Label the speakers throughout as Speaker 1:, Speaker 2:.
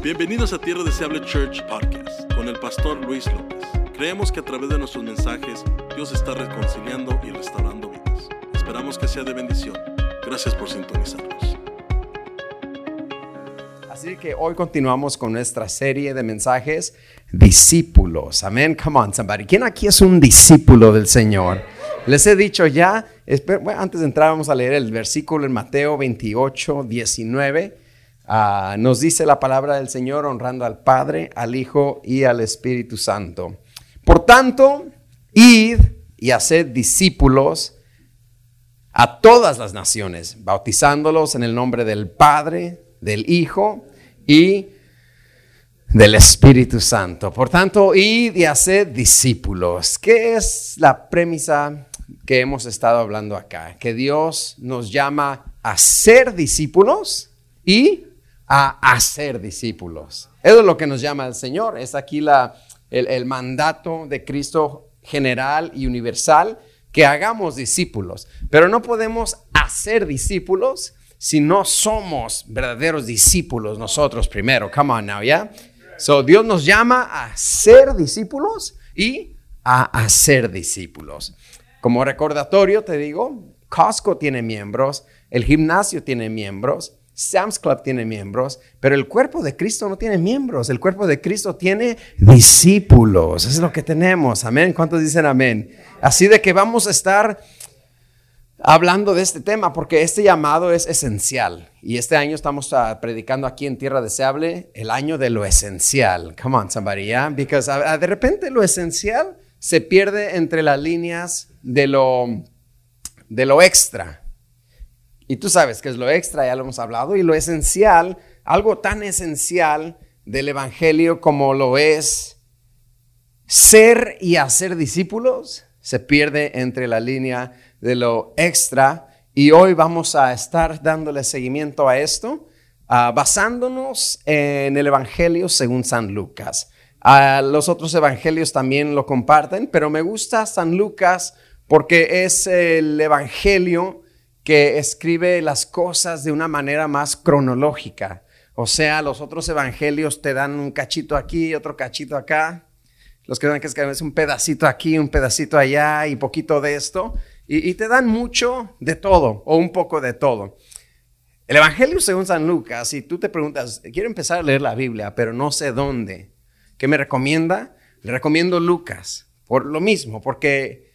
Speaker 1: Bienvenidos a Tierra Deseable Church Podcast con el pastor Luis López. Creemos que a través de nuestros mensajes Dios está reconciliando y restaurando vidas. Esperamos que sea de bendición. Gracias por sintonizarnos.
Speaker 2: Así que hoy continuamos con nuestra serie de mensajes discípulos. Amén. Come on, somebody. ¿Quién aquí es un discípulo del Señor? Les he dicho ya, antes de entrar vamos a leer el versículo en Mateo 28, 19. Ah, nos dice la palabra del Señor honrando al Padre, al Hijo y al Espíritu Santo. Por tanto, id y haced discípulos a todas las naciones, bautizándolos en el nombre del Padre, del Hijo y del Espíritu Santo. Por tanto, id y haced discípulos. ¿Qué es la premisa que hemos estado hablando acá? Que Dios nos llama a ser discípulos y a hacer discípulos. Eso es lo que nos llama el Señor. Es aquí la, el, mandato de Cristo general y universal que hagamos discípulos. Pero no podemos hacer discípulos si no somos verdaderos discípulos nosotros primero. Come on now, ¿ya? So Dios nos llama a ser discípulos y a hacer discípulos. Como recordatorio te digo, Costco tiene miembros, el gimnasio tiene miembros, Sam's Club tiene miembros, pero el cuerpo de Cristo no tiene miembros. El cuerpo de Cristo tiene discípulos. Eso es lo que tenemos. Amén. ¿Cuántos dicen amén? Así de que vamos a estar hablando de este tema porque este llamado es esencial. Y este año estamos ah, predicando aquí en Tierra Deseable el año de lo esencial. Come on, somebody, yeah? Because ah, de repente lo esencial se pierde entre las líneas de lo, de lo extra. Y tú sabes que es lo extra, ya lo hemos hablado, y lo esencial, algo tan esencial del Evangelio como lo es ser y hacer discípulos, se pierde entre la línea de lo extra. Y hoy vamos a estar dándole seguimiento a esto, ah, basándonos en el Evangelio según San Lucas. Ah, los otros evangelios también lo comparten, pero me gusta San Lucas porque es el Evangelio que escribe las cosas de una manera más cronológica. O sea, los otros evangelios te dan un cachito aquí, otro cachito acá. Los que dan que es un pedacito aquí, un pedacito allá y poquito de esto. Y, y te dan mucho de todo o un poco de todo. El Evangelio según San Lucas, si tú te preguntas, quiero empezar a leer la Biblia, pero no sé dónde, ¿qué me recomienda? Le recomiendo Lucas, por lo mismo, porque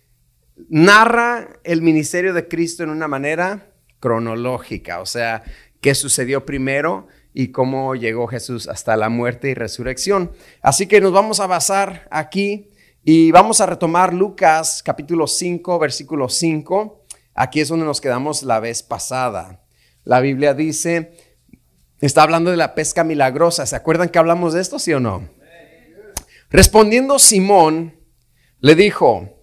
Speaker 2: narra el ministerio de Cristo en una manera cronológica, o sea, qué sucedió primero y cómo llegó Jesús hasta la muerte y resurrección. Así que nos vamos a basar aquí y vamos a retomar Lucas capítulo 5, versículo 5. Aquí es donde nos quedamos la vez pasada. La Biblia dice, está hablando de la pesca milagrosa. ¿Se acuerdan que hablamos de esto, sí o no? Respondiendo Simón, le dijo,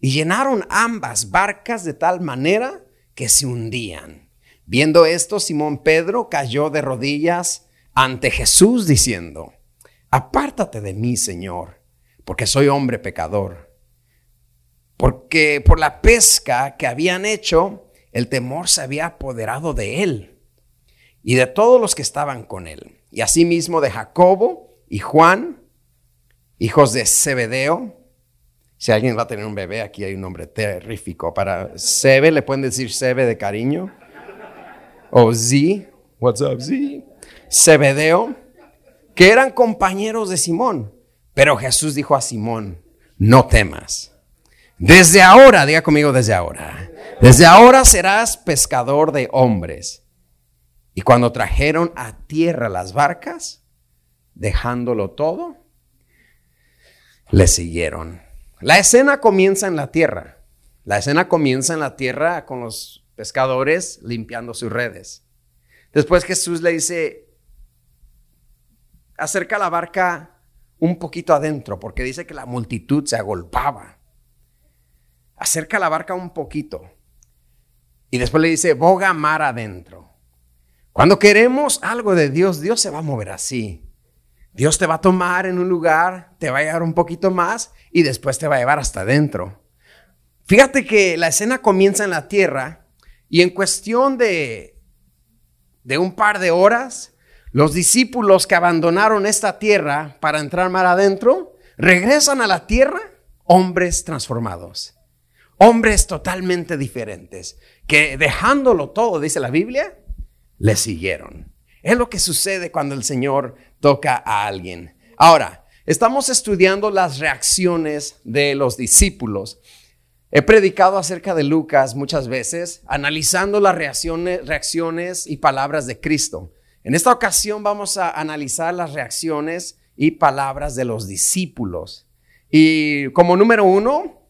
Speaker 2: y llenaron ambas barcas de tal manera que se hundían. Viendo esto, Simón Pedro cayó de rodillas ante Jesús diciendo, Apártate de mí, Señor, porque soy hombre pecador. Porque por la pesca que habían hecho, el temor se había apoderado de él y de todos los que estaban con él, y asimismo de Jacobo y Juan, hijos de Zebedeo. Si alguien va a tener un bebé, aquí hay un nombre terrífico. Para Sebe, le pueden decir Sebe de cariño. O Z, what's up, Z? Zebedeo, que eran compañeros de Simón. Pero Jesús dijo a Simón, no temas. Desde ahora, diga conmigo desde ahora. Desde ahora serás pescador de hombres. Y cuando trajeron a tierra las barcas, dejándolo todo, le siguieron. La escena comienza en la tierra. La escena comienza en la tierra con los pescadores limpiando sus redes. Después Jesús le dice, acerca la barca un poquito adentro, porque dice que la multitud se agolpaba. Acerca la barca un poquito. Y después le dice, boga mar adentro. Cuando queremos algo de Dios, Dios se va a mover así. Dios te va a tomar en un lugar, te va a llevar un poquito más y después te va a llevar hasta adentro. Fíjate que la escena comienza en la tierra y en cuestión de, de un par de horas, los discípulos que abandonaron esta tierra para entrar mar adentro, regresan a la tierra hombres transformados, hombres totalmente diferentes, que dejándolo todo, dice la Biblia, le siguieron. Es lo que sucede cuando el Señor toca a alguien. Ahora, estamos estudiando las reacciones de los discípulos. He predicado acerca de Lucas muchas veces, analizando las reacciones, y palabras de Cristo. En esta ocasión vamos a analizar las reacciones y palabras de los discípulos. Y como número uno,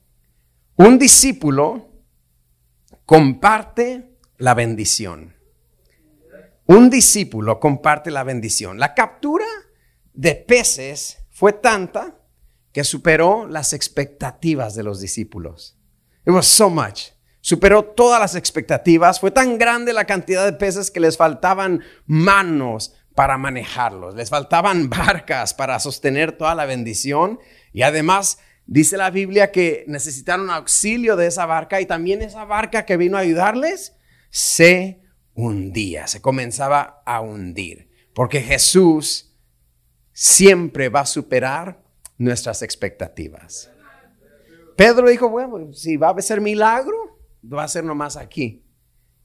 Speaker 2: un discípulo comparte la bendición. Un discípulo comparte la bendición. La captura de peces fue tanta que superó las expectativas de los discípulos. It was so much. Superó todas las expectativas. Fue tan grande la cantidad de peces que les faltaban manos para manejarlos. Les faltaban barcas para sostener toda la bendición. Y además dice la Biblia que necesitaron auxilio de esa barca y también esa barca que vino a ayudarles se se comenzaba a hundir, porque Jesús siempre va a superar nuestras expectativas. Pedro dijo, bueno, si va a ser milagro, va a ser nomás aquí.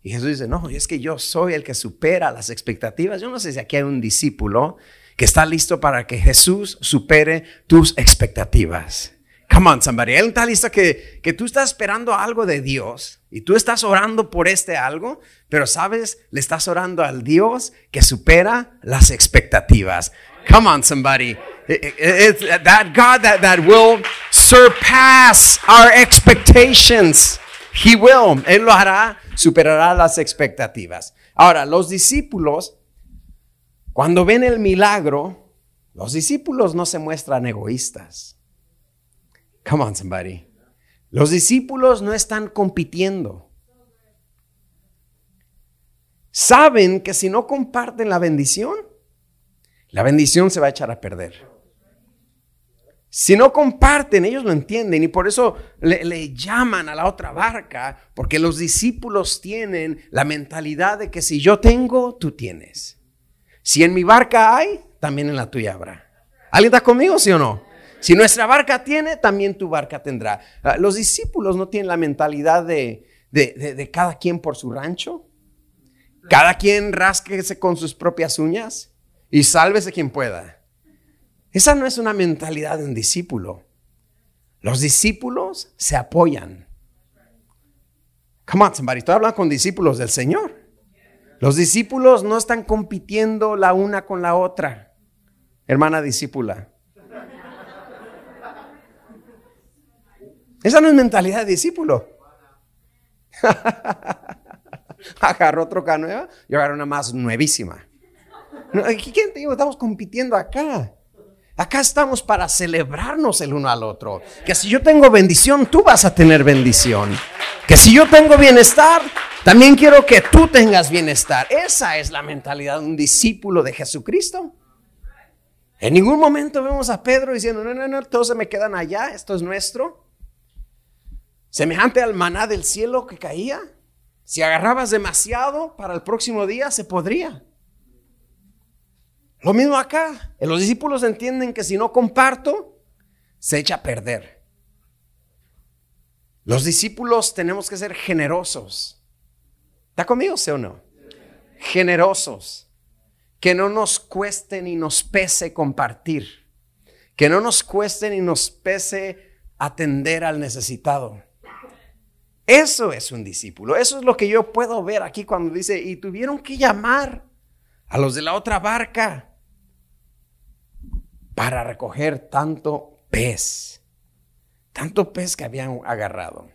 Speaker 2: Y Jesús dice, no, es que yo soy el que supera las expectativas. Yo no sé si aquí hay un discípulo que está listo para que Jesús supere tus expectativas. Come on, somebody. Él está listo que, que tú estás esperando algo de Dios y tú estás orando por este algo, pero sabes, le estás orando al Dios que supera las expectativas. Come on, somebody. It's that God that, that will surpass our expectations. He will. Él lo hará, superará las expectativas. Ahora, los discípulos, cuando ven el milagro, los discípulos no se muestran egoístas. Come on, somebody. Los discípulos no están compitiendo. Saben que si no comparten la bendición, la bendición se va a echar a perder. Si no comparten, ellos lo entienden y por eso le, le, llaman a la otra barca, porque los discípulos tienen la mentalidad de que si yo tengo, tú tienes. Si en mi barca hay, también en la tuya habrá. ¿Alguien está conmigo, sí o no? Si nuestra barca tiene, también tu barca tendrá. Ah, los discípulos no tienen la mentalidad de, de, cada quien por su rancho. Cada quien rasquese con sus propias uñas y sálvese quien pueda. Esa no es una mentalidad de un discípulo. Los discípulos se apoyan. Come on, somebody. Estoy hablando con discípulos del Señor. Los discípulos no están compitiendo la una con la otra. Hermana discípula. Esa no es mentalidad de discípulo. Agarró otro nueva, yo agarré una más nuevísima. ¿Quién te digo? Estamos compitiendo acá. Acá estamos para celebrarnos el uno al otro. Que si yo tengo bendición, tú vas a tener bendición. Que si yo tengo bienestar, también quiero que tú tengas bienestar. Esa es la mentalidad de un discípulo de Jesucristo. En ningún momento vemos a Pedro diciendo, no, no, no, todos se me quedan allá, esto es nuestro semejante al maná del cielo que caía. Si agarrabas demasiado para el próximo día, se podría. Lo mismo acá. Los discípulos entienden que si no comparto, se echa a perder. Los discípulos tenemos que ser generosos. ¿Está conmigo, sí o no? Generosos. Que no nos cueste ni nos pese compartir. Que no nos cueste ni nos pese atender al necesitado. Eso es un discípulo. Eso es lo que yo puedo ver aquí cuando dice, y tuvieron que llamar a los de la otra barca para recoger tanto pez, tanto pez que habían agarrado.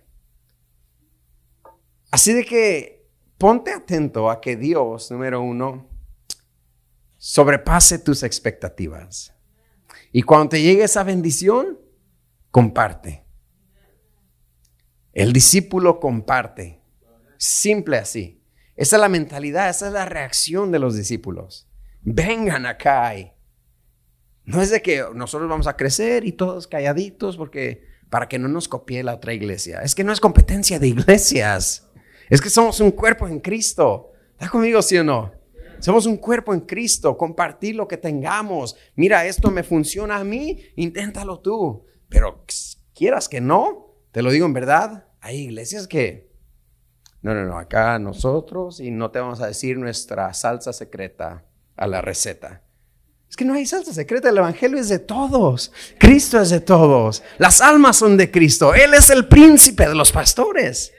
Speaker 2: Así de que ponte atento a que Dios, número uno, sobrepase tus expectativas. Y cuando te llegue esa bendición, comparte. El discípulo comparte. Simple así. Esa es la mentalidad, esa es la reacción de los discípulos. Vengan acá. No es de que nosotros vamos a crecer y todos calladitos porque para que no nos copie la otra iglesia. Es que no es competencia de iglesias. Es que somos un cuerpo en Cristo. ¿Está conmigo, sí o no? Somos un cuerpo en Cristo, compartir lo que tengamos. Mira, esto me funciona a mí, inténtalo tú. Pero quieras que no, te lo digo en verdad, hay iglesias que, no, no, no, acá nosotros y no te vamos a decir nuestra salsa secreta a la receta. Es que no hay salsa secreta, el Evangelio es de todos, Cristo es de todos, las almas son de Cristo, Él es el príncipe de los pastores.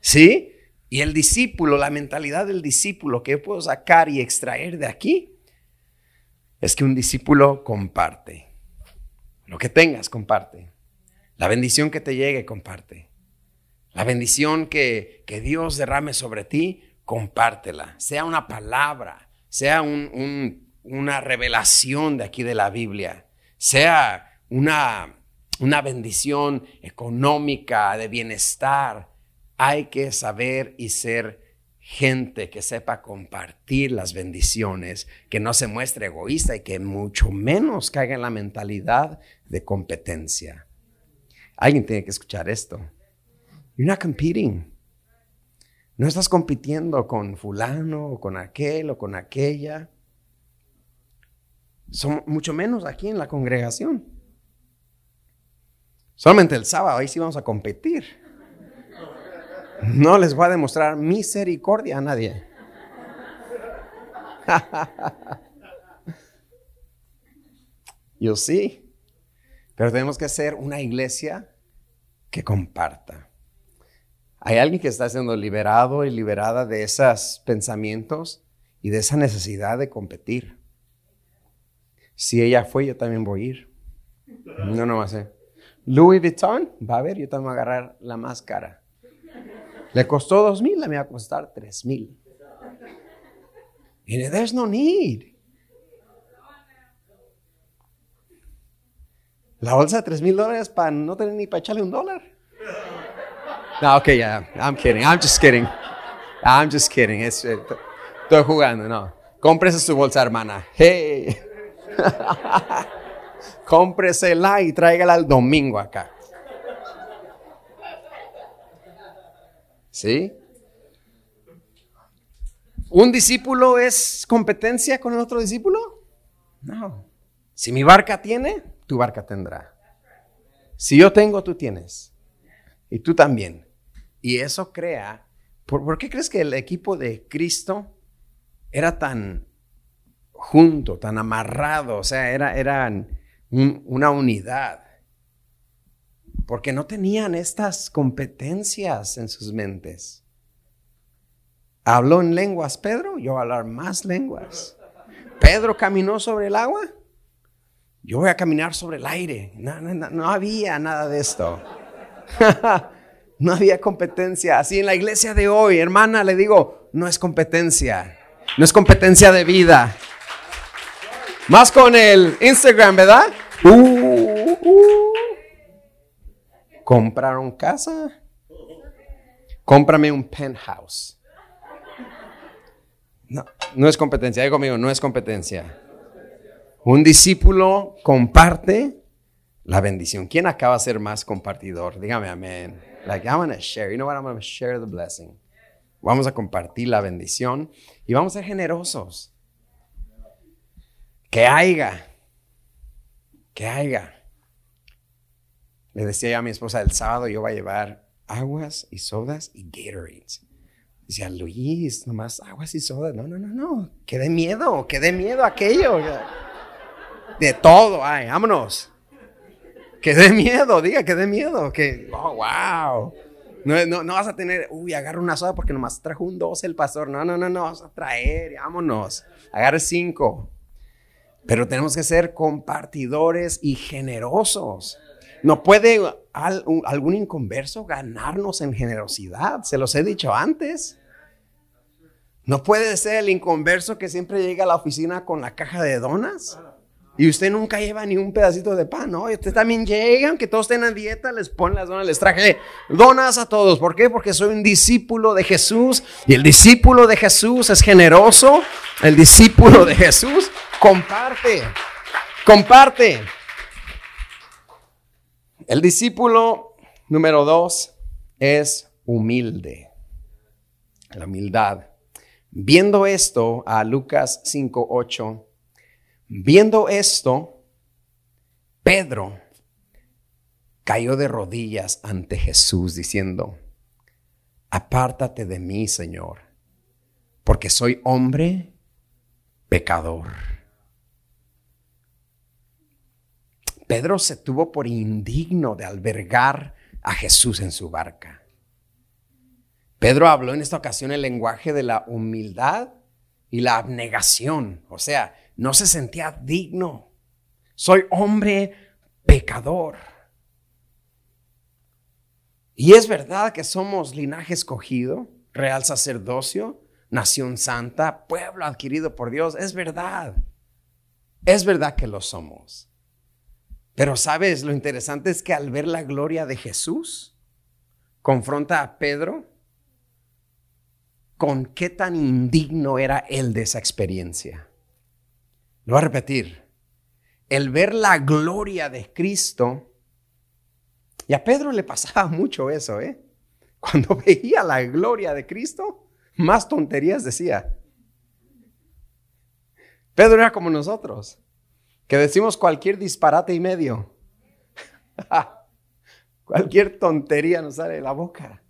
Speaker 2: ¿Sí? Y el discípulo, la mentalidad del discípulo que puedo sacar y extraer de aquí, es que un discípulo comparte. Lo que tengas, comparte. La bendición que te llegue, comparte. La bendición que, que Dios derrame sobre ti, compártela. Sea una palabra, sea una revelación de aquí de la Biblia, sea una, una bendición económica, de bienestar, hay que saber y ser gente que sepa compartir las bendiciones, que no se muestre egoísta y que mucho menos caiga en la mentalidad de competencia. Alguien tiene que escuchar esto. You're not competing. No estás compitiendo con fulano o con aquel o con aquella. Son mucho menos aquí en la congregación. Solamente el sábado, ahí sí vamos a competir. No les voy a demostrar misericordia a nadie. Yo sí, pero tenemos que ser una iglesia que comparta. Hay alguien que está siendo liberado y liberada de esos pensamientos y de esa necesidad de competir. Si ella fue, yo también voy a ir. No, no va a ser. Louis Vuitton, va a ver, yo también voy a agarrar la más cara. Le costó dos mil, le me va a costar tres mil. Y there's no need. La bolsa de tres mil dólares para no tener ni para echarle un dólar. No, ok, ya, I'm kidding, I'm just kidding. I'm just kidding. Eh, estoy jugando, no. Cómprese su bolsa, hermana. Hey. Cómpresela y tráigala el domingo acá. ¿Sí? ¿Un discípulo es competencia con el otro discípulo? No. Si mi barca tiene, tu barca tendrá. Si yo tengo, tú tienes. Y tú también. Y eso crea... ¿Por, qué crees que el equipo de Cristo era tan junto, tan amarrado? O sea, era, eran una unidad porque no tenían estas competencias en sus mentes. ¿Habló en lenguas Pedro? Yo hablar más lenguas. ¿Pedro caminó sobre el agua? Yo voy a caminar sobre el aire. No, había nada de esto. no había competencia. Así en la iglesia de hoy, hermana, le digo, no es competencia. No es competencia de vida. Más con el Instagram, ¿verdad? Uh, uh. ¿Compraron casa? Cómprame un penthouse. No, no es competencia. Digo conmigo, no es competencia. Un discípulo comparte la bendición. ¿Quién acaba de ser más compartidor? Dígame amén. Like, I'm going to share. You know what? I'm going to share the blessing. Vamos a compartir la bendición y vamos a ser generosos. Que haya. Que haya. Le decía a mi esposa, el sábado yo voy a llevar aguas y sodas y Gatorades. Decía, Luis, nomás aguas y sodas. No, no, no, no. Que dé miedo, que dé miedo aquello. De todo, ay, vámonos. Que dé miedo, diga que dé miedo. Que, oh, wow. No, no, no vas a tener, uy, agarra una soda porque nomás trajo un 12 el pastor. No, no, no, no, vas a traer, vámonos. Agarre cinco. Pero tenemos que ser compartidores y generosos. No puede algún inconverso ganarnos en generosidad. Se los he dicho antes. No puede ser el inconverso que siempre llega a la oficina con la caja de donas. Y usted nunca lleva ni un pedacito de pan, ¿no? Usted también llega, aunque todos estén a dieta, les pone las donas, les traje donas a todos. ¿Por qué? Porque soy un discípulo de Jesús. Y el discípulo de Jesús es generoso. El discípulo de Jesús comparte. Comparte. El discípulo número dos es humilde. La humildad. Viendo esto a Lucas 5:8, viendo esto, Pedro cayó de rodillas ante Jesús diciendo, apártate de mí, Señor, porque soy hombre pecador. Pedro se tuvo por indigno de albergar a Jesús en su barca. Pedro habló en esta ocasión el lenguaje de la humildad y la abnegación. O sea, no se sentía digno. Soy hombre pecador. Y es verdad que somos linaje escogido, real sacerdocio, nación santa, pueblo adquirido por Dios. Es verdad. Es verdad que lo somos. Pero sabes, lo interesante es que al ver la gloria de Jesús, confronta a Pedro con qué tan indigno era él de esa experiencia. Lo voy a repetir. El ver la gloria de Cristo, y a Pedro le pasaba mucho eso, ¿eh? Cuando veía la gloria de Cristo, más tonterías decía. Pedro era como nosotros, que decimos cualquier disparate y medio. cualquier tontería nos sale de la boca.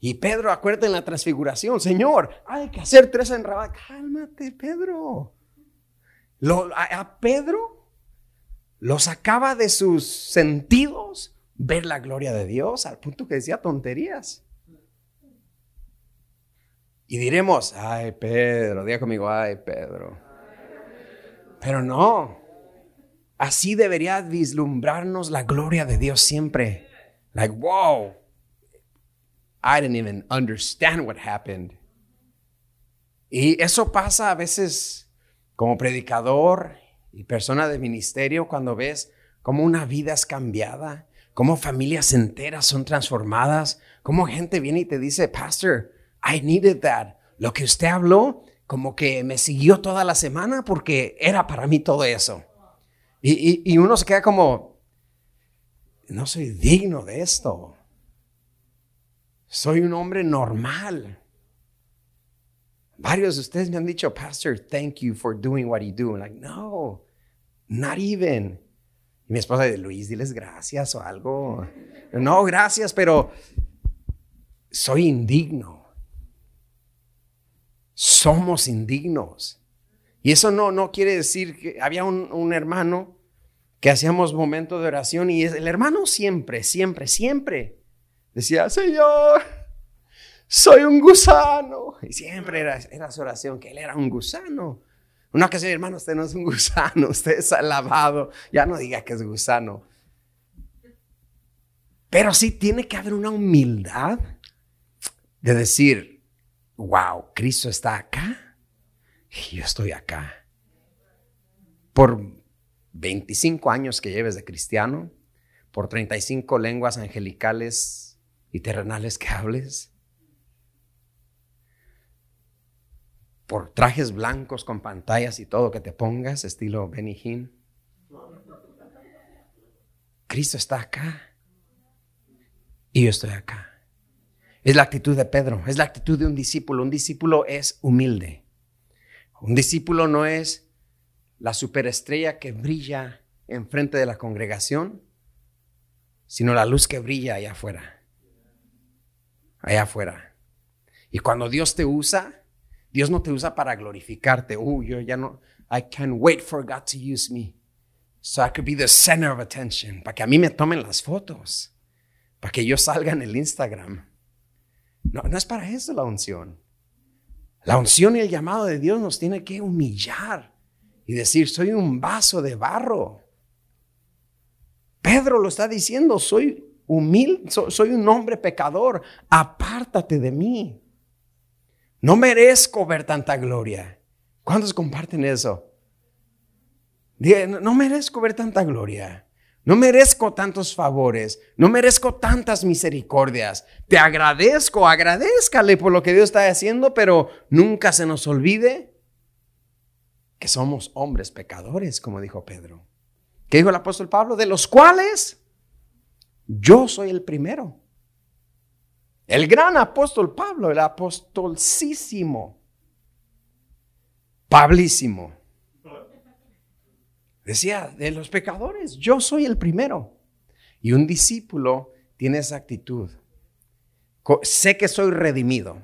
Speaker 2: Y Pedro, acuérdate en la transfiguración, Señor, hay que hacer tres enrabadas. Cálmate, Pedro. A, Pedro lo sacaba de sus sentidos ver la gloria de Dios al punto que decía tonterías. Y diremos, ay Pedro, diga conmigo, ay Pedro. Pero no, así debería vislumbrarnos la gloria de Dios siempre. Like, wow, I didn't even understand what happened. Y eso pasa a veces como predicador y persona de ministerio cuando ves cómo una vida es cambiada, cómo familias enteras son transformadas, cómo gente viene y te dice, Pastor, I needed that. Lo que usted habló, como que me siguió toda la semana porque era para mí todo eso. Y, y uno se queda como, no soy digno de esto. Soy un hombre normal. Varios de ustedes me han dicho, Pastor, thank you for doing what you do. I'm like, no, not even. Y mi esposa dice, Luis, diles gracias o algo. No, gracias, pero soy indigno. Somos indignos. Y eso no, no quiere decir que había un, un hermano que hacíamos momentos de oración y el hermano siempre, siempre, siempre decía, Señor, soy un gusano. Y siempre era, era su oración, que él era un gusano. Una ocasión, hermano, usted no es un gusano, usted es alabado. Ya no diga que es gusano. Pero sí tiene que haber una humildad de decir, wow, Cristo está acá y yo estoy acá. Por 25 años que lleves de cristiano, por 35 lenguas angelicales y terrenales que hables. Por trajes blancos con pantallas y todo que te pongas, estilo Benny Hinn. Cristo está acá. Y yo estoy acá. Es la actitud de Pedro, es la actitud de un discípulo. Un discípulo es humilde. Un discípulo no es la superestrella que brilla enfrente de la congregación, sino la luz que brilla allá afuera allá afuera. Y cuando Dios te usa, Dios no te usa para glorificarte. Uh, yo ya no, I can't wait for God to use me. So I could be the center of attention. Para que a mí me tomen las fotos. Para que yo salga en el Instagram. No, no es para eso la unción. La unción y el llamado de Dios nos tiene que humillar y decir, soy un vaso de barro. Pedro lo está diciendo, soy humilde, soy un hombre pecador, apártate de mí. No merezco ver tanta gloria. ¿Cuántos comparten eso? no merezco ver tanta gloria. No merezco tantos favores. No merezco tantas misericordias. Te agradezco, agradezcale por lo que Dios está haciendo, pero nunca se nos olvide que somos hombres pecadores, como dijo Pedro. ¿Qué dijo el apóstol Pablo? De los cuales yo soy el primero. El gran apóstol Pablo, el apostolcísimo, Pablísimo. Decía, de los pecadores, yo soy el primero. Y un discípulo tiene esa actitud. Sé que soy redimido,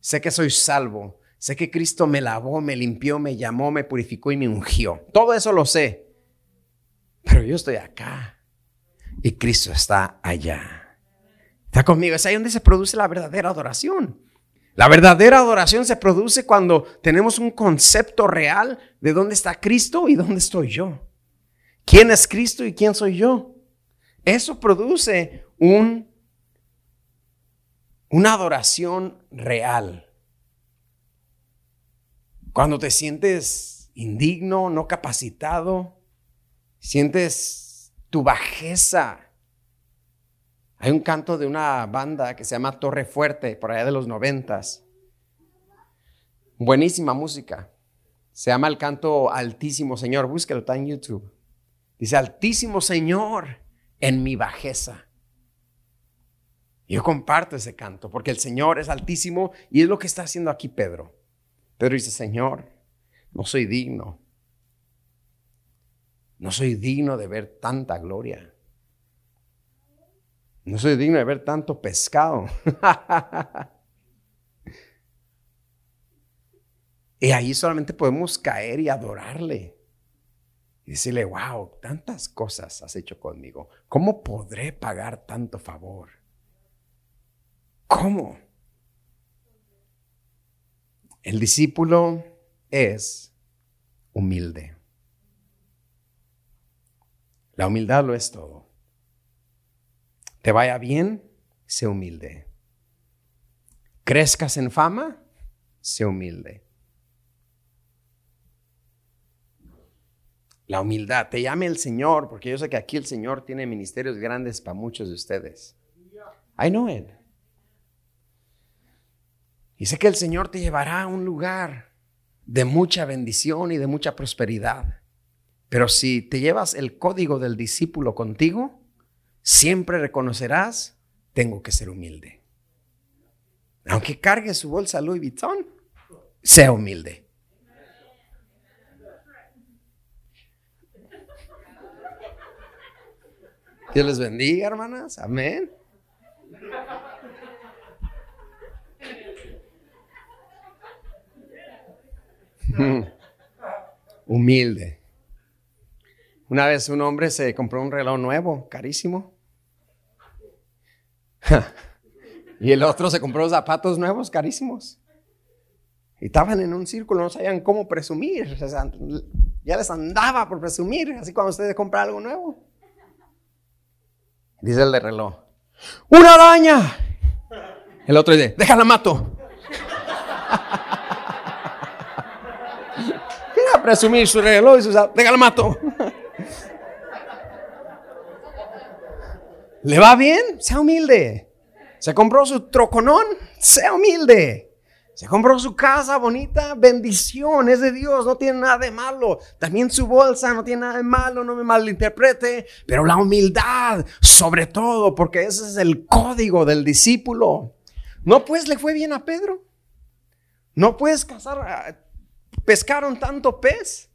Speaker 2: sé que soy salvo, sé que Cristo me lavó, me limpió, me llamó, me purificó y me ungió. Todo eso lo sé. Pero yo estoy acá y Cristo está allá. Está conmigo. Es ahí donde se produce la verdadera adoración. La verdadera adoración se produce cuando tenemos un concepto real de dónde está Cristo y dónde estoy yo. ¿Quién es Cristo y quién soy yo? Eso produce un, una adoración real. Cuando te sientes indigno, no capacitado, sientes tu bajeza. Hay un canto de una banda que se llama Torre Fuerte, por allá de los noventas. Buenísima música. Se llama el canto Altísimo Señor. Búsquelo, está en YouTube. Dice, Altísimo Señor, en mi bajeza. Yo comparto ese canto porque el Señor es altísimo y es lo que está haciendo aquí Pedro. Pedro dice, Señor, no soy digno no soy digno de ver tanta gloria. No soy digno de ver tanto pescado. y ahí solamente podemos caer y adorarle. Y decirle, wow, tantas cosas has hecho conmigo. ¿Cómo podré pagar tanto favor? ¿Cómo? El discípulo es humilde. La humildad lo es todo. Te vaya bien, sé humilde. Crezcas en fama, sé humilde. La humildad, te llame el Señor, porque yo sé que aquí el Señor tiene ministerios grandes para muchos de ustedes. I know it. Y sé que el Señor te llevará a un lugar de mucha bendición y de mucha prosperidad. Pero si te llevas el código del discípulo contigo, siempre reconocerás, tengo que ser humilde. Aunque cargue su bolsa Louis Vuitton, sea humilde. Dios les bendiga, hermanas. Amén. Humilde. Una vez un hombre se compró un reloj nuevo, carísimo. y el otro se compró zapatos nuevos, carísimos. Y estaban en un círculo, no sabían cómo presumir. ya les andaba por presumir, así cuando ustedes compran algo nuevo. Dice el de reloj, ¡una araña! El otro dice, déjala mato. Quiere presumir su reloj y su déjala mato. ¿Le va bien? Sea humilde. Se compró su troconón, sea humilde. Se compró su casa bonita, bendición, es de Dios, no tiene nada de malo. También su bolsa no tiene nada de malo, no me malinterprete, pero la humildad, sobre todo, porque ese es el código del discípulo. No pues le fue bien a Pedro. No puedes cazar, ah, pescaron tanto pez,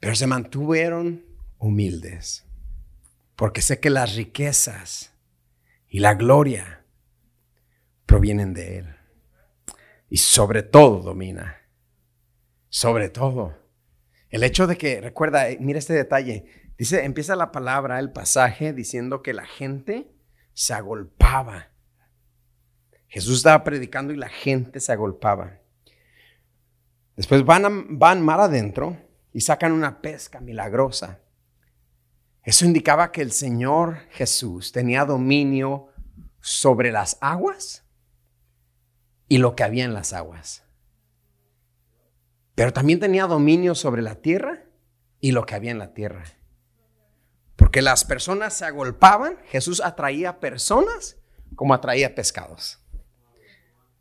Speaker 2: pero se mantuvieron humildes porque sé que las riquezas y la gloria provienen de Él. Y sobre todo domina. Sobre todo. El hecho de que, recuerda, eh, mira este detalle. Dice, empieza la palabra, el pasaje, diciendo que la gente se agolpaba. Jesús estaba predicando y la gente se agolpaba. Después van, van mar adentro y sacan una pesca milagrosa. Eso indicaba que el Señor Jesús tenía dominio sobre las aguas y lo que había en las aguas. Pero también tenía dominio sobre la tierra y lo que había en la tierra. Porque las personas se agolpaban, Jesús atraía personas como atraía pescados.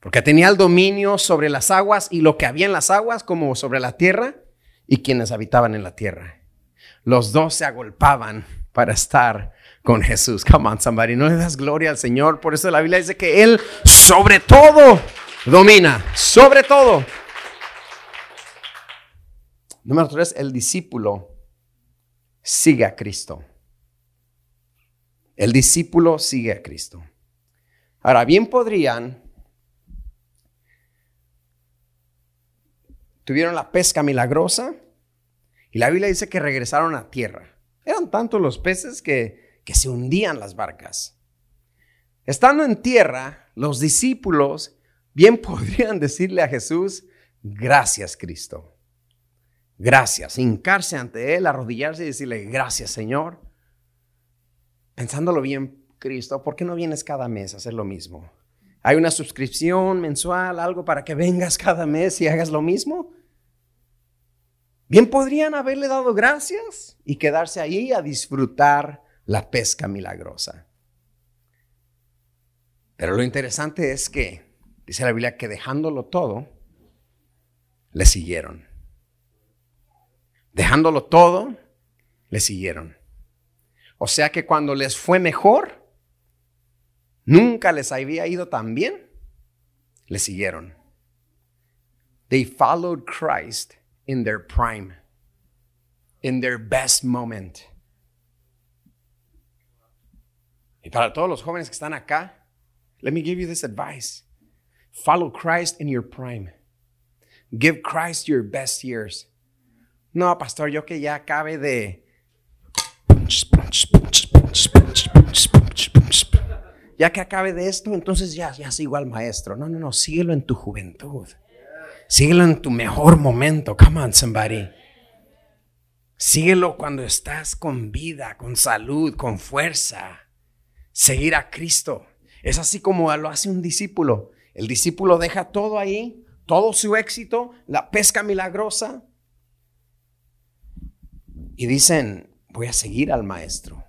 Speaker 2: Porque tenía el dominio sobre las aguas y lo que había en las aguas como sobre la tierra y quienes habitaban en la tierra. Los dos se agolpaban para estar con Jesús. Come on, somebody, no le das gloria al Señor. Por eso la Biblia dice que Él sobre todo domina, sobre todo. Número tres, el discípulo sigue a Cristo. El discípulo sigue a Cristo. Ahora, bien podrían, tuvieron la pesca milagrosa y la Biblia dice que regresaron a tierra. Eran tantos los peces que, que se hundían las barcas. Estando en tierra, los discípulos bien podrían decirle a Jesús, gracias Cristo. Gracias, hincarse ante Él, arrodillarse y decirle, gracias Señor. Pensándolo bien, Cristo, ¿por qué no vienes cada mes a hacer lo mismo? ¿Hay una suscripción mensual, algo para que vengas cada mes y hagas lo mismo? Bien podrían haberle dado gracias y quedarse ahí a disfrutar la pesca milagrosa. Pero lo interesante es que, dice la Biblia, que dejándolo todo, le siguieron. Dejándolo todo, le siguieron. O sea que cuando les fue mejor, nunca les había ido tan bien, le siguieron. They followed Christ in their prime, in their best moment. Y para todos los jóvenes que están acá, let me give you this advice. Follow Christ in your prime. Give Christ your best years. No, pastor, yo que ya acabe de... Ya que acabe de esto, entonces ya, ya sigo al maestro. No, no, no, síguelo en tu juventud. Síguelo en tu mejor momento. Come on, somebody. Síguelo cuando estás con vida, con salud, con fuerza. Seguir a Cristo. Es así como lo hace un discípulo. El discípulo deja todo ahí, todo su éxito, la pesca milagrosa, y dicen, voy a seguir al maestro.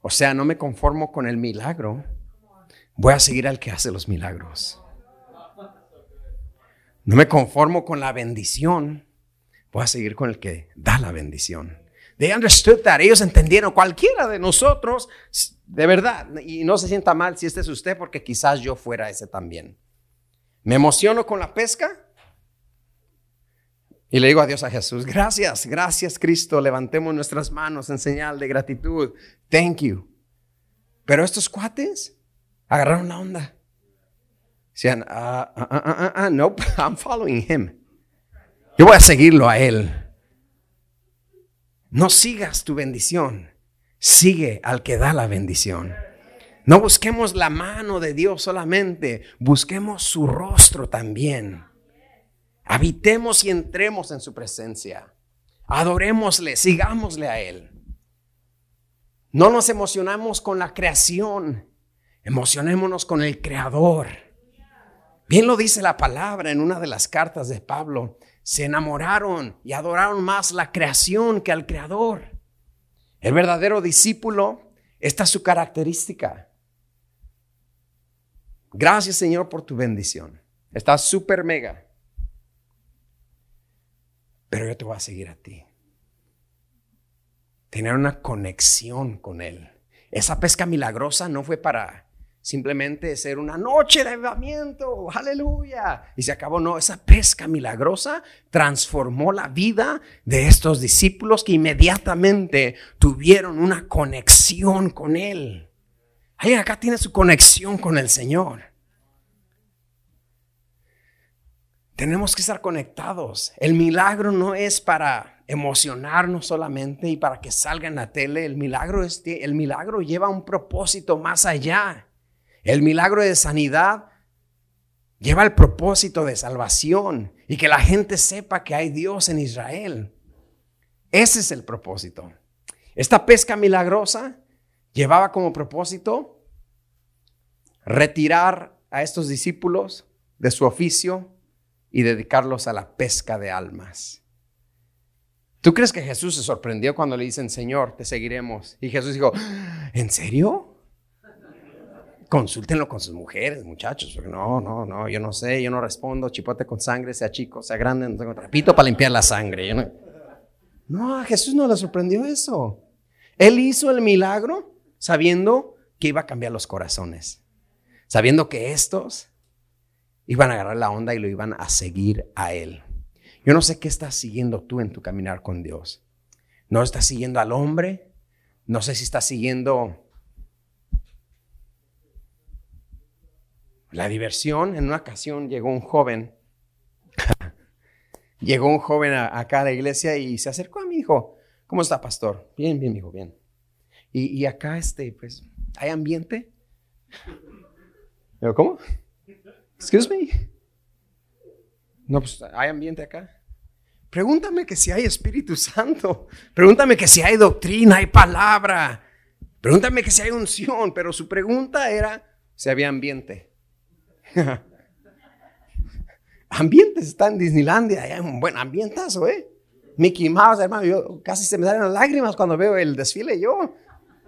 Speaker 2: O sea, no me conformo con el milagro, voy a seguir al que hace los milagros. No me conformo con la bendición, voy a seguir con el que da la bendición. They understood that. Ellos entendieron, cualquiera de nosotros, de verdad, y no se sienta mal si este es usted, porque quizás yo fuera ese también. Me emociono con la pesca, y le digo adiós a Jesús, gracias, gracias Cristo, levantemos nuestras manos en señal de gratitud. Thank you. Pero estos cuates agarraron la onda. Decían, ah, ah, ah, ah, I'm following him. Yo voy a seguirlo a él. No sigas tu bendición, sigue al que da la bendición. No busquemos la mano de Dios solamente, busquemos su rostro también. Habitemos y entremos en su presencia. Adorémosle, sigámosle a Él. No nos emocionamos con la creación, emocionémonos con el Creador. Bien lo dice la palabra en una de las cartas de Pablo. Se enamoraron y adoraron más la creación que al Creador. El verdadero discípulo, esta es su característica. Gracias Señor por tu bendición. Está súper mega pero yo te voy a seguir a ti. Tener una conexión con Él. Esa pesca milagrosa no fue para simplemente ser una noche de avivamiento, aleluya, y se acabó. No, esa pesca milagrosa transformó la vida de estos discípulos que inmediatamente tuvieron una conexión con Él. Alguien acá tiene su conexión con el Señor. Tenemos que estar conectados. El milagro no es para emocionarnos solamente y para que salga en la tele. El milagro, es, el milagro lleva un propósito más allá. El milagro de sanidad lleva el propósito de salvación y que la gente sepa que hay Dios en Israel. Ese es el propósito. Esta pesca milagrosa llevaba como propósito retirar a estos discípulos de su oficio y dedicarlos a la pesca de almas. ¿Tú crees que Jesús se sorprendió cuando le dicen, Señor, te seguiremos? Y Jesús dijo, ¿en serio? Consúltenlo con sus mujeres, muchachos. No, no, no, yo no sé, yo no respondo. Chipote con sangre, sea chico, sea grande, no tengo trapito para limpiar la sangre. no... no, a Jesús no le sorprendió eso. Él hizo el milagro sabiendo que iba a cambiar los corazones, sabiendo que estos iban a agarrar la onda y lo iban a seguir a Él. Yo no sé qué estás siguiendo tú en tu caminar con Dios. ¿No estás siguiendo al hombre? No sé si estás siguiendo la diversión. En una ocasión llegó un joven, llegó un joven acá a la iglesia y se acercó a mí y dijo, ¿cómo está, pastor? Bien, bien, hijo, bien. Y, y acá, este, pues, ¿hay ambiente? ¿Cómo? Excuse me. No, pues hay ambiente acá. Pregúntame que si hay Espíritu Santo. Pregúntame que si hay doctrina, hay palabra. Pregúntame que si hay unción. Pero su pregunta era si había ambiente. Ambientes está en Disneylandia. Hay un buen ambientazo, ¿eh? Mickey Mouse, hermano. Yo casi se me salen las lágrimas cuando veo el desfile. Yo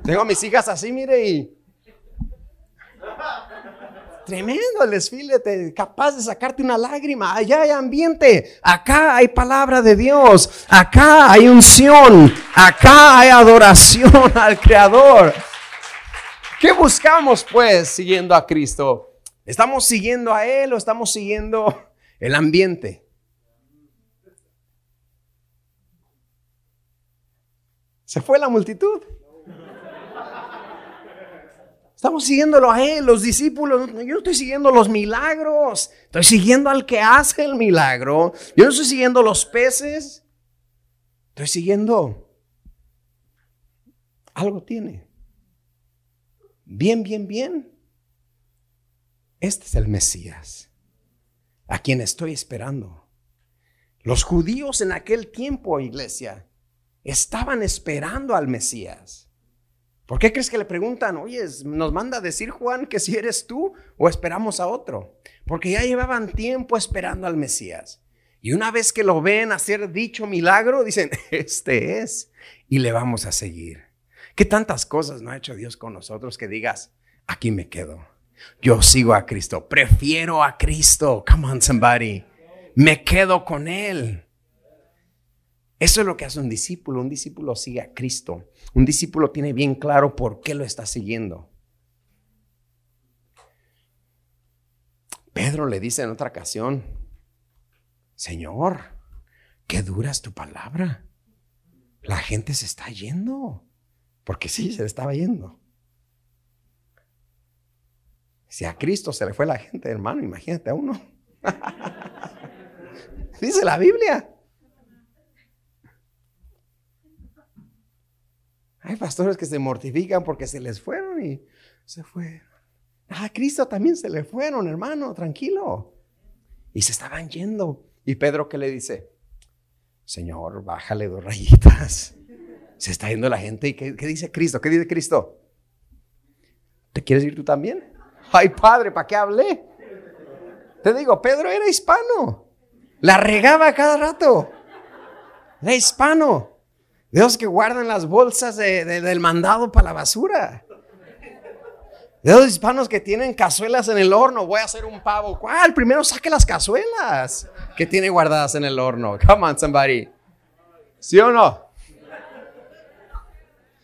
Speaker 2: tengo a mis hijas así, mire, y Tremendo el desfile, capaz de sacarte una lágrima. Allá hay ambiente, acá hay palabra de Dios, acá hay unción, acá hay adoración al Creador. ¿Qué buscamos pues siguiendo a Cristo? ¿Estamos siguiendo a Él o estamos siguiendo el ambiente? Se fue la multitud. Estamos siguiéndolo a Él, los discípulos. Yo no estoy siguiendo los milagros. Estoy siguiendo al que hace el milagro. Yo no estoy siguiendo los peces. Estoy siguiendo. Algo tiene. Bien, bien, bien. Este es el Mesías. A quien estoy esperando. Los judíos en aquel tiempo, iglesia, estaban esperando al Mesías. ¿Por qué crees que le preguntan, oye, nos manda a decir Juan que si eres tú o esperamos a otro? Porque ya llevaban tiempo esperando al Mesías. Y una vez que lo ven hacer dicho milagro, dicen, este es, y le vamos a seguir. ¿Qué tantas cosas no ha hecho Dios con nosotros que digas, aquí me quedo? Yo sigo a Cristo, prefiero a Cristo. Come on, somebody. Me quedo con Él. Eso es lo que hace un discípulo. Un discípulo sigue a Cristo. Un discípulo tiene bien claro por qué lo está siguiendo. Pedro le dice en otra ocasión, Señor, qué dura es tu palabra. La gente se está yendo. Porque sí, se estaba yendo. Si a Cristo se le fue la gente, hermano, imagínate a uno. Dice la Biblia. Hay pastores que se mortifican porque se les fueron y se fueron. A Cristo también se le fueron, hermano, tranquilo. Y se estaban yendo. Y Pedro, ¿qué le dice? Señor, bájale dos rayitas. Se está yendo la gente. ¿Y qué, qué dice Cristo? ¿Qué dice Cristo? ¿Te quieres ir tú también? Ay, padre, ¿para qué hablé? Te digo, Pedro era hispano. La regaba cada rato. Era hispano. De que guardan las bolsas del mandado para la basura. De los hispanos que tienen cazuelas en el horno. Voy a hacer un pavo. ¿Cuál? Primero saque las cazuelas que tiene guardadas en el horno. Come on, somebody. ¿Sí o no?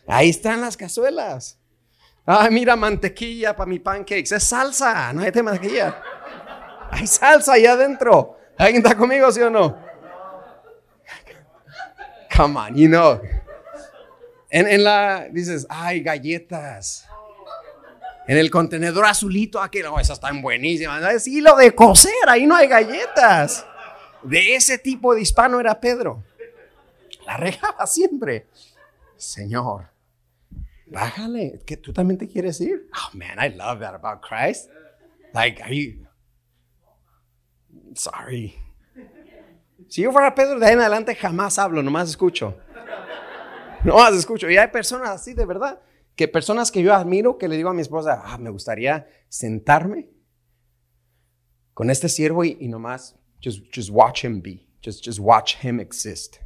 Speaker 2: Ahí están las cazuelas. Ay, mira, mantequilla para mi pancakes. Es salsa, no hay de mantequilla. Hay salsa ahí adentro. ¿Alguien está conmigo, sí o no? Come on, you know. En, la, dices, ay, galletas. En el contenedor azulito, aquí, no, esas están buenísimas. Es hilo de coser, ahí no hay galletas. De ese tipo de hispano era Pedro. La regaba siempre. Señor, bájale, que tú también te quieres ir. Oh man, I love that about Christ. Like, are you sorry. Si yo fuera Pedro, de ahí en adelante jamás hablo, nomás escucho. Nomás escucho. Y hay personas así, de verdad, que personas que yo admiro, que le digo a mi esposa, ah, me gustaría sentarme con este siervo y, y nomás, just, just watch him be, just, just watch him exist.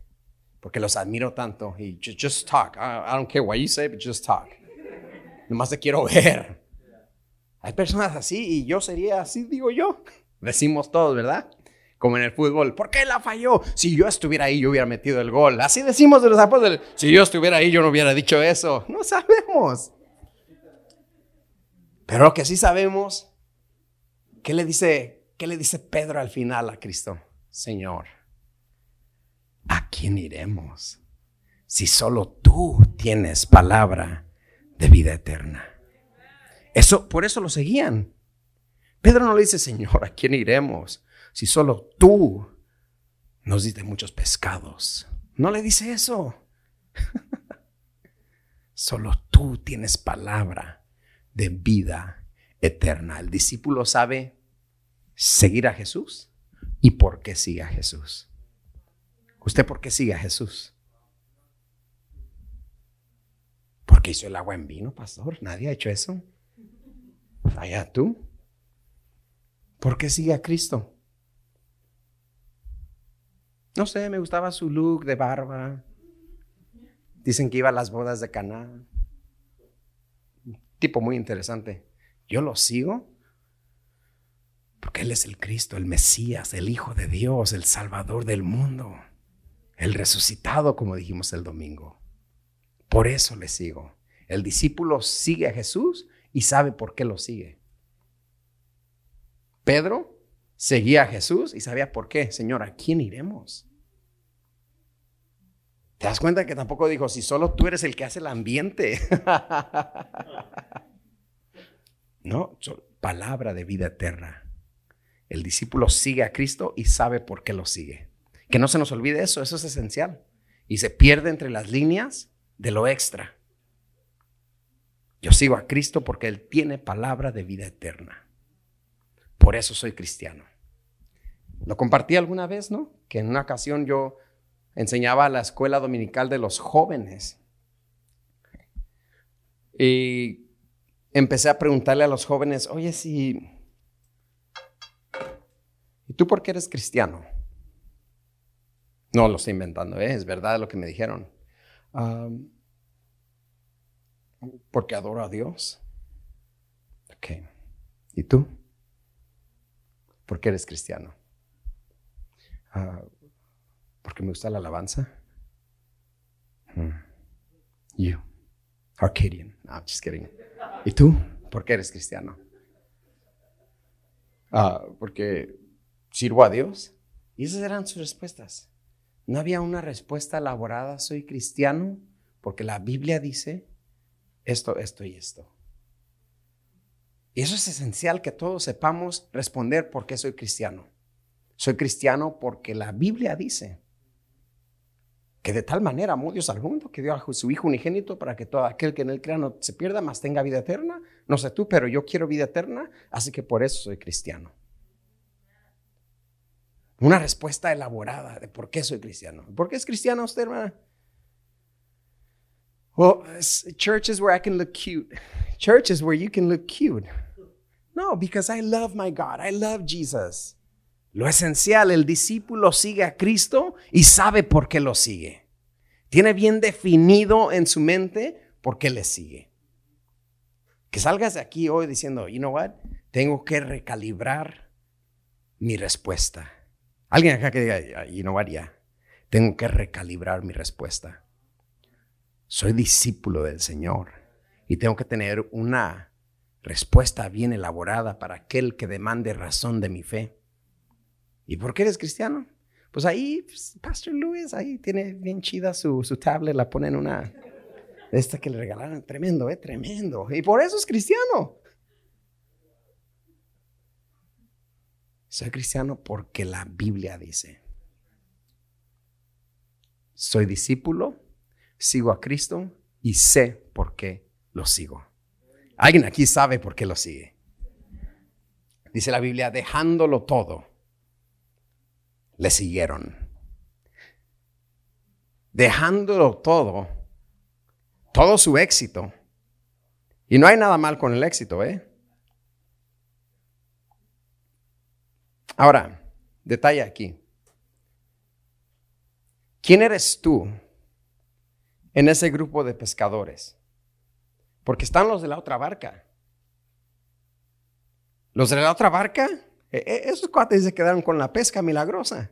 Speaker 2: Porque los admiro tanto y just, just talk. I, I don't care what you say, but just talk. Nomás te quiero ver. Hay personas así y yo sería así, digo yo. Decimos todos, ¿verdad? Como en el fútbol, ¿por qué la falló? Si yo estuviera ahí, yo hubiera metido el gol. Así decimos de los apóstoles. Si yo estuviera ahí, yo no hubiera dicho eso. No sabemos. Pero lo que sí sabemos, ¿qué le dice, qué le dice Pedro al final a Cristo? Señor, ¿a quién iremos? Si solo tú tienes palabra de vida eterna. Eso, por eso lo seguían. Pedro no le dice, Señor, ¿a quién iremos? Si solo tú nos diste muchos pescados. No le dice eso. solo tú tienes palabra de vida eterna. El discípulo sabe seguir a Jesús y por qué sigue a Jesús. ¿Usted por qué sigue a Jesús? Porque hizo el agua en vino, pastor. Nadie ha hecho eso. Allá tú. ¿Por qué sigue a Cristo? No sé, me gustaba su look de barba. Dicen que iba a las bodas de Caná. Tipo muy interesante. Yo lo sigo porque Él es el Cristo, el Mesías, el Hijo de Dios, el Salvador del mundo, el resucitado, como dijimos el domingo. Por eso le sigo. El discípulo sigue a Jesús y sabe por qué lo sigue. Pedro seguía a Jesús y sabía por qué. Señor, ¿a quién iremos? ¿Te das cuenta que tampoco dijo, si solo tú eres el que hace el ambiente? no, palabra de vida eterna. El discípulo sigue a Cristo y sabe por qué lo sigue. Que no se nos olvide eso, eso es esencial. Y se pierde entre las líneas de lo extra. Yo sigo a Cristo porque Él tiene palabra de vida eterna. Por eso soy cristiano. Lo compartí alguna vez, ¿no? Que en una ocasión yo enseñaba a la escuela dominical de los jóvenes. Y empecé a preguntarle a los jóvenes, oye, si... ¿Y tú por qué eres cristiano? No lo estoy inventando, ¿eh? es verdad lo que me dijeron porque adoro a Dios. Ok. ¿Y tú? ¿Por qué eres cristiano? Ah, porque me gusta la alabanza. Hmm. You. Arcadian. No, just kidding. ¿Y tú? ¿Por qué eres cristiano? Ah, porque sirvo a Dios. Y esas eran sus respuestas. No había una respuesta elaborada, soy cristiano, porque la Biblia dice esto, esto y esto. Y eso es esencial que todos sepamos responder por qué soy cristiano. Soy cristiano porque la Biblia dice que de tal manera amó Dios al mundo que dio a su Hijo unigénito para que todo aquel que en él crea no se pierda, más tenga vida eterna. No sé tú, pero yo quiero vida eterna, así que por eso soy cristiano. Una respuesta elaborada de por qué soy cristiano. ¿Por qué es cristiano usted, hermana? Well, church is where I can look cute. Church is where you can look cute. No, because I love my God. I love Jesus. Lo esencial, el discípulo sigue a Cristo y sabe por qué lo sigue. Tiene bien definido en su mente por qué le sigue. Que salgas de aquí hoy diciendo, you know what, tengo que recalibrar mi respuesta. Alguien acá que diga, know what, ya, tengo que recalibrar mi respuesta soy discípulo del Señor y tengo que tener una respuesta bien elaborada para aquel que demande razón de mi fe. ¿Y por qué eres cristiano? Pues ahí, pues, Pastor Luis, ahí tiene bien chida su, su tablet, la pone en una, esta que le regalaron, tremendo, ¿eh? Tremendo. Y por eso es cristiano. Soy cristiano porque la Biblia dice, soy discípulo sigo a Cristo y sé por qué lo sigo. ¿Alguien aquí sabe por qué lo sigue? Dice la Biblia, dejándolo todo, le siguieron. Dejándolo todo, todo su éxito. Y no hay nada mal con el éxito, ¿eh? Ahora, detalle aquí. ¿Quién eres tú en ese grupo de pescadores? Porque están los de la otra barca. Los de la otra barca, e, e, esos cuates se quedaron con la pesca milagrosa.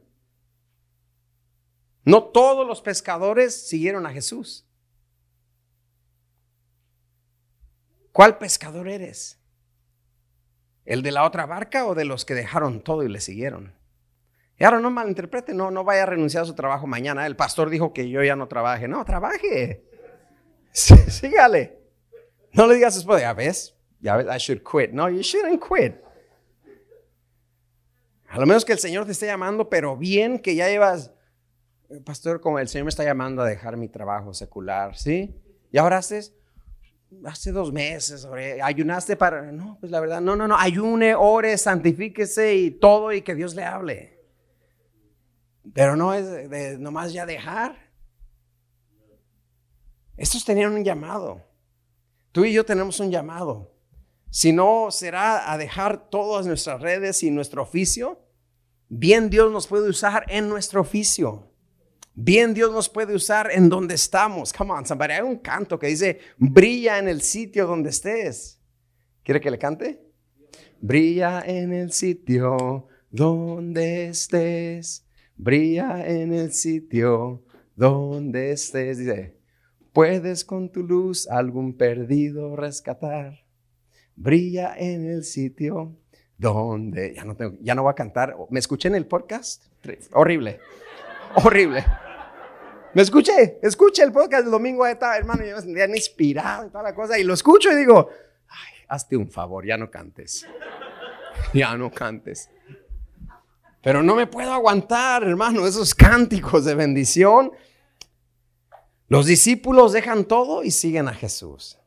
Speaker 2: No todos los pescadores siguieron a Jesús. ¿Cuál pescador eres? ¿El de la otra barca o de los que dejaron todo y le siguieron? Y ahora no malinterprete, no, no vaya a renunciar a su trabajo mañana. El pastor dijo que yo ya no trabaje. No, trabaje. sígale. No le digas después, ya ves, ya ves, I should quit. No, you shouldn't quit. A lo menos que el Señor te esté llamando, pero bien que ya llevas, pastor, como el Señor me está llamando a dejar mi trabajo secular, ¿sí? Y ahora haces, hace dos meses, ayunaste para, no, pues la verdad, no, no, no, ayune, ore, santifíquese y todo y que Dios le hable. Pero no es de, nomás ya dejar. Estos tenían un llamado. Tú y yo tenemos un llamado. Si no, será a dejar todas nuestras redes y nuestro oficio. Bien Dios nos puede usar en nuestro oficio. Bien Dios nos puede usar en donde estamos. Come on, somebody. Hay un canto que dice, brilla en el sitio donde estés. ¿Quiere que le cante? Brilla en el sitio donde estés. Brilla en el sitio donde estés. Dice, puedes con tu luz algún perdido rescatar. Brilla en el sitio donde... Ya no, tengo, ya no voy a cantar. ¿Me escuché en el podcast? Horrible. Horrible. Me escuché, escuché el podcast del domingo, estaba, hermano, yo me sentía inspirado y toda la cosa, y lo escucho y digo, hazte un favor, ya no cantes. Ya no cantes. Pero no me puedo aguantar, hermano, esos cánticos de bendición. Los discípulos dejan todo y siguen a Jesús.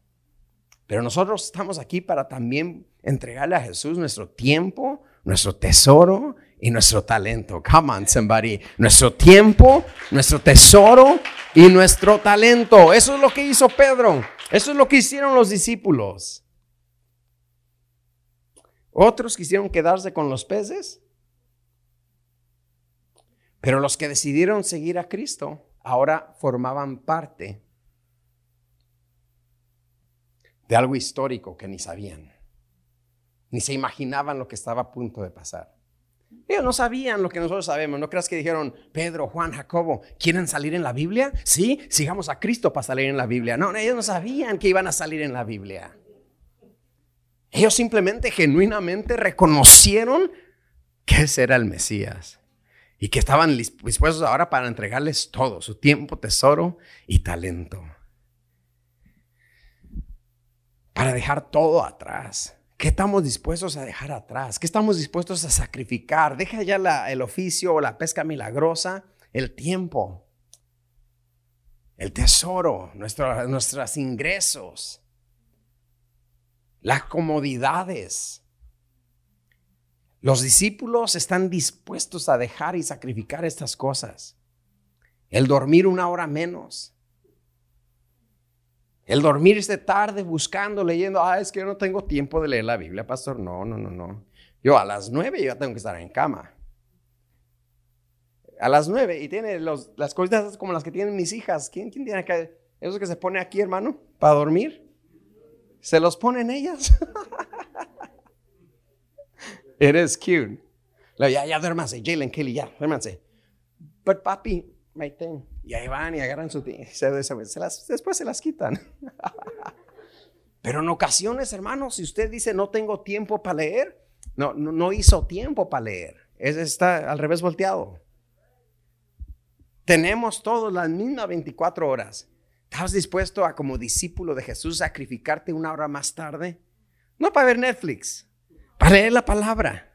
Speaker 2: Pero nosotros estamos aquí para también entregarle a Jesús nuestro tiempo, nuestro tesoro y nuestro talento. Come on, somebody. Nuestro tiempo, nuestro tesoro y nuestro talento. Eso es lo que hizo Pedro. Eso es lo que hicieron los discípulos. Otros quisieron quedarse con los peces. Pero los que decidieron seguir a Cristo ahora formaban parte de algo histórico que ni sabían, ni se imaginaban lo que estaba a punto de pasar. Ellos no sabían lo que nosotros sabemos. No creas que dijeron, Pedro, Juan, Jacobo, ¿quieren salir en la Biblia? Sí, sigamos a Cristo para salir en la Biblia. No, ellos no sabían que iban a salir en la Biblia. Ellos simplemente, genuinamente reconocieron que ese era el Mesías y que estaban dispuestos ahora para entregarles todo, su tiempo, tesoro y talento. Para dejar todo atrás ¿Qué estamos dispuestos a dejar atrás? ¿Qué estamos dispuestos a sacrificar? Deja ya el oficio o la pesca milagrosa, el tiempo, el tesoro, nuestros ingresos, las comodidades. Los discípulos están dispuestos a dejar y sacrificar estas cosas. El dormir una hora menos, el dormirse tarde buscando, leyendo, ah, es que yo no tengo tiempo de leer la Biblia, pastor. No, no, no, no. Yo a las nueve ya tengo que estar en cama. A las nueve y tiene las cositas como las que tienen mis hijas. ¿Quién, quién tiene que eso que se pone aquí, hermano, para dormir? ¿Se los ponen ellas? Eres cute. Ya, ya duérmase, Jalen, Kelly, ya, duérmase. But papi, my thing. Y ahí van y agarran su... Se, se, las, después se las quitan. Pero en ocasiones, hermanos, si usted dice no tengo tiempo para leer, no, no, hizo tiempo para leer. Es, está al revés volteado. Tenemos todos las mismas 24 horas. ¿Estás dispuesto a, como discípulo de Jesús, sacrificarte una hora más tarde? No para ver Netflix, para leer la palabra,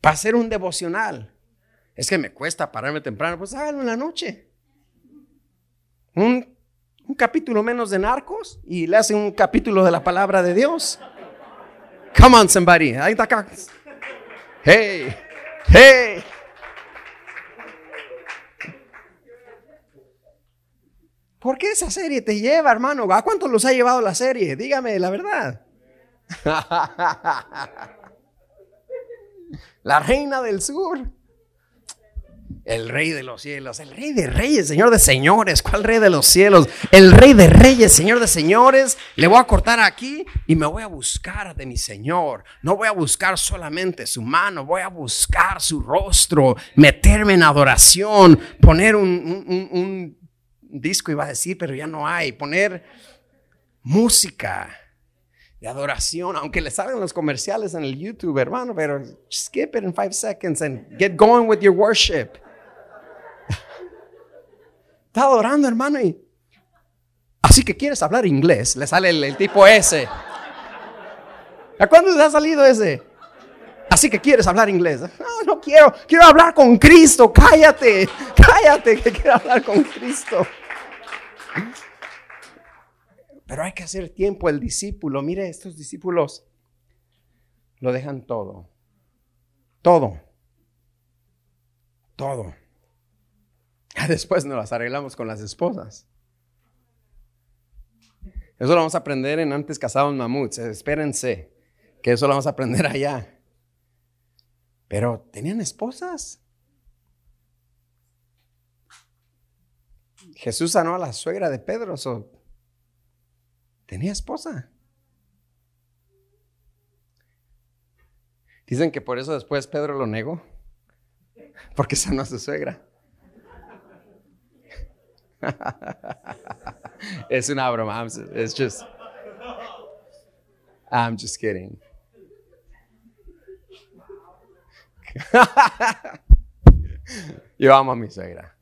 Speaker 2: para hacer un devocional, es que me cuesta pararme temprano, pues hágalo en la noche. Un, capítulo menos de narcos y le hacen un capítulo de la palabra de Dios. Come on, somebody. Ahí está acá. Hey, hey. ¿Por qué esa serie te lleva, hermano? ¿A cuántos los ha llevado la serie? Dígame la verdad. La reina del sur. El rey de los cielos, el rey de reyes, señor de señores. ¿Cuál rey de los cielos? El rey de reyes, señor de señores. Le voy a cortar aquí y me voy a buscar de mi señor. No voy a buscar solamente su mano, voy a buscar su rostro, meterme en adoración, poner un, disco, iba a decir, pero ya no hay. Poner música de adoración, aunque le salgan los comerciales en el YouTube, hermano, pero skip it in five seconds and get going with your worship. Está adorando, hermano, y así que quieres hablar inglés, le sale el, tipo ese. ¿A cuándo te ha salido ese? Así que quieres hablar inglés. No, no quiero, quiero hablar con Cristo, cállate, cállate, que quiero hablar con Cristo. Pero hay que hacer tiempo el discípulo. Mire, estos discípulos lo dejan todo. Todo. Todo. Después nos las arreglamos con las esposas. Eso lo vamos a aprender en antes casados mamuts. Espérense, que eso lo vamos a aprender allá. Pero tenían esposas. Jesús sanó a la suegra de Pedro. tenía esposa. Dicen que por eso después Pedro lo negó. Porque sanó a su suegra. es una broma. It's just. I'm just kidding. Yo amo a mi suegra.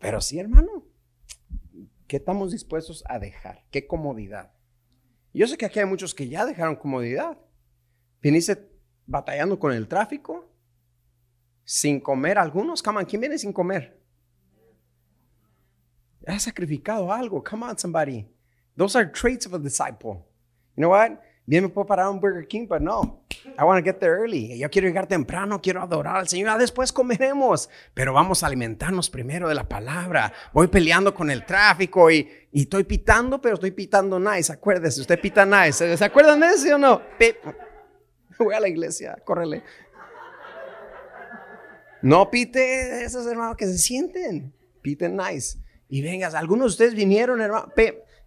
Speaker 2: Pero sí, hermano, ¿qué estamos dispuestos a dejar? ¿Qué comodidad? Yo sé que aquí hay muchos que ya dejaron comodidad. Viniste batallando con el tráfico, sin comer algunos. Come on, ¿quién viene sin comer? Has sacrificado algo. Come on, somebody. Those are traits of a disciple. You know what? Bien me puedo parar un Burger King, pero no. I want to get there early. Yo quiero llegar temprano, quiero adorar al Señor. Ah, después comeremos. Pero vamos a alimentarnos primero de la palabra. Voy peleando con el tráfico y, y estoy pitando, pero estoy pitando nice. Acuérdese, usted pita nice. ¿Se acuerdan de eso o no? Voy a la iglesia, córrele. No pite esos hermanos que se sienten. Piten nice. Y vengas, algunos de ustedes vinieron, hermano,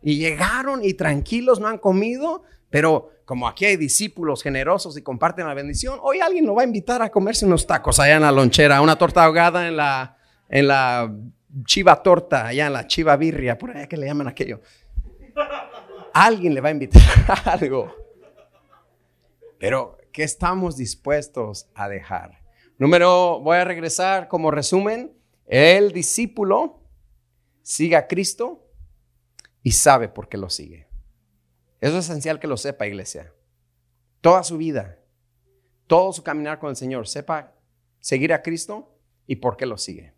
Speaker 2: y llegaron y tranquilos, no han comido, pero como aquí hay discípulos generosos y comparten la bendición, hoy alguien lo va a invitar a comerse unos tacos allá en la lonchera, una torta ahogada en la, en la chiva torta, allá en la chiva birria, por allá que le llaman aquello. Alguien le va a invitar a algo. Pero, ¿qué estamos dispuestos a dejar? Número, voy a regresar como resumen. El discípulo sigue a Cristo y sabe por qué lo sigue. Eso es esencial que lo sepa, iglesia. Toda su vida, todo su caminar con el Señor, sepa seguir a Cristo y por qué lo sigue.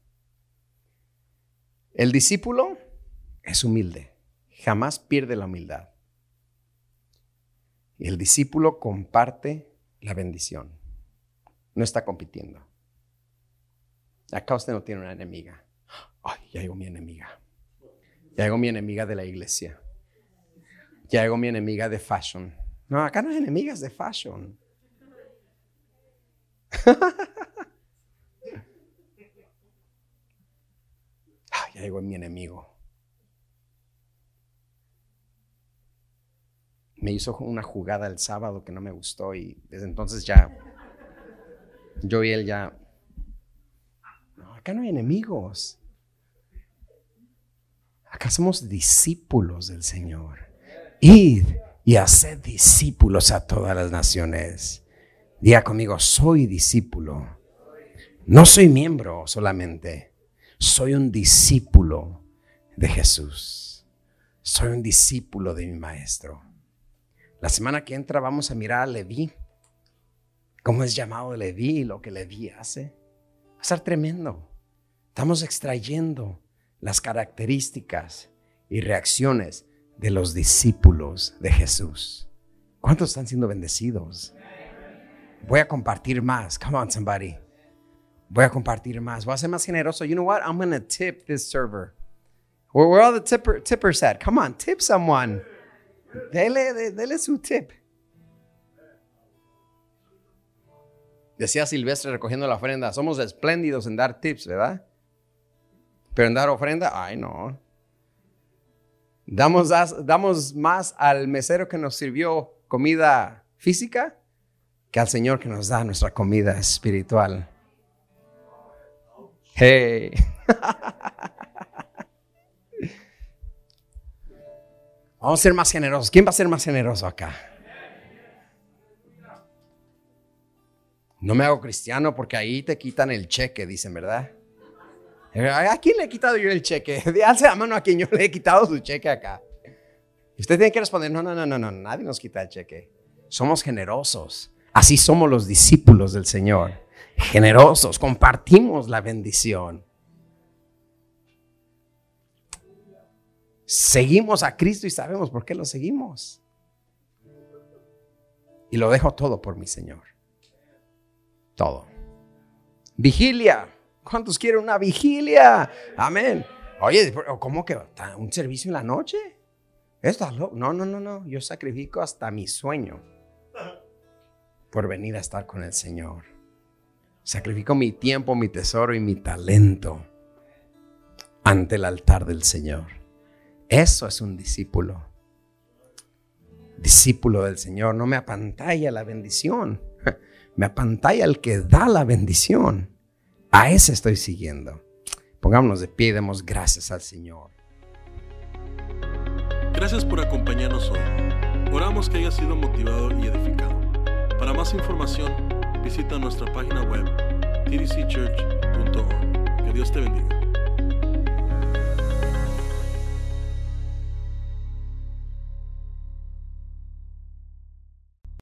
Speaker 2: El discípulo es humilde, jamás pierde la humildad. El discípulo comparte la bendición no está compitiendo. Acá usted no tiene una enemiga. Ay, ya llegó mi enemiga. Ya llegó mi enemiga de la iglesia. Ya llegó mi enemiga de fashion. No, acá no hay enemigas de fashion. ya llegó mi enemigo. Me hizo una jugada el sábado que no me gustó y desde entonces ya yo y él ya, acá no hay enemigos. Acá somos discípulos del Señor. Id y haced discípulos a todas las naciones. Diga conmigo, soy discípulo. No soy miembro solamente. Soy un discípulo de Jesús. Soy un discípulo de mi maestro. La semana que entra vamos a mirar a Leví cómo es llamado Leví, lo que Leví hace. Va a estar tremendo. Estamos extrayendo las características y reacciones de los discípulos de Jesús. ¿Cuántos están siendo bendecidos? Voy a compartir más. Come on, somebody. Voy a compartir más. Voy a ser más generoso. You know what? I'm going to tip this server. Where, where all the tipper, tippers at? Come on, tip someone. Dele, de- dele su tip. Decía Silvestre recogiendo la ofrenda, somos espléndidos en dar tips, ¿verdad? Pero en dar ofrenda, ay no. Damos, más al mesero que nos sirvió comida física que al Señor que nos da nuestra comida espiritual. Hey. Vamos a ser más generosos. ¿Quién va a ser más generoso acá? No me hago cristiano porque ahí te quitan el cheque, dicen, ¿verdad? ¿A quién le he quitado yo el cheque? Alce la mano a quien yo le he quitado su cheque acá. Y usted tiene que responder, no, no, no, no, no, nadie nos quita el cheque. Somos generosos. Así somos los discípulos del Señor. Generosos, compartimos la bendición. Seguimos a Cristo y sabemos por qué lo seguimos. Y lo dejo todo por mi Señor. Todo. Vigilia. ¿Cuántos quieren una vigilia? Amén. Oye, ¿cómo que un servicio en la noche? Esto, no, no, no, no. Yo sacrifico hasta mi sueño por venir a estar con el Señor. Sacrifico mi tiempo, mi tesoro y mi talento ante el altar del Señor. Eso es un discípulo. Discípulo del Señor. No me apantalla la bendición. Me apantalla el que da la bendición. A ese estoy siguiendo. Pongámonos de pie y demos gracias al Señor.
Speaker 1: Gracias por acompañarnos hoy. Oramos que haya sido motivado y edificado. Para más información, visita nuestra página web tdcchurch.org. Que Dios te bendiga.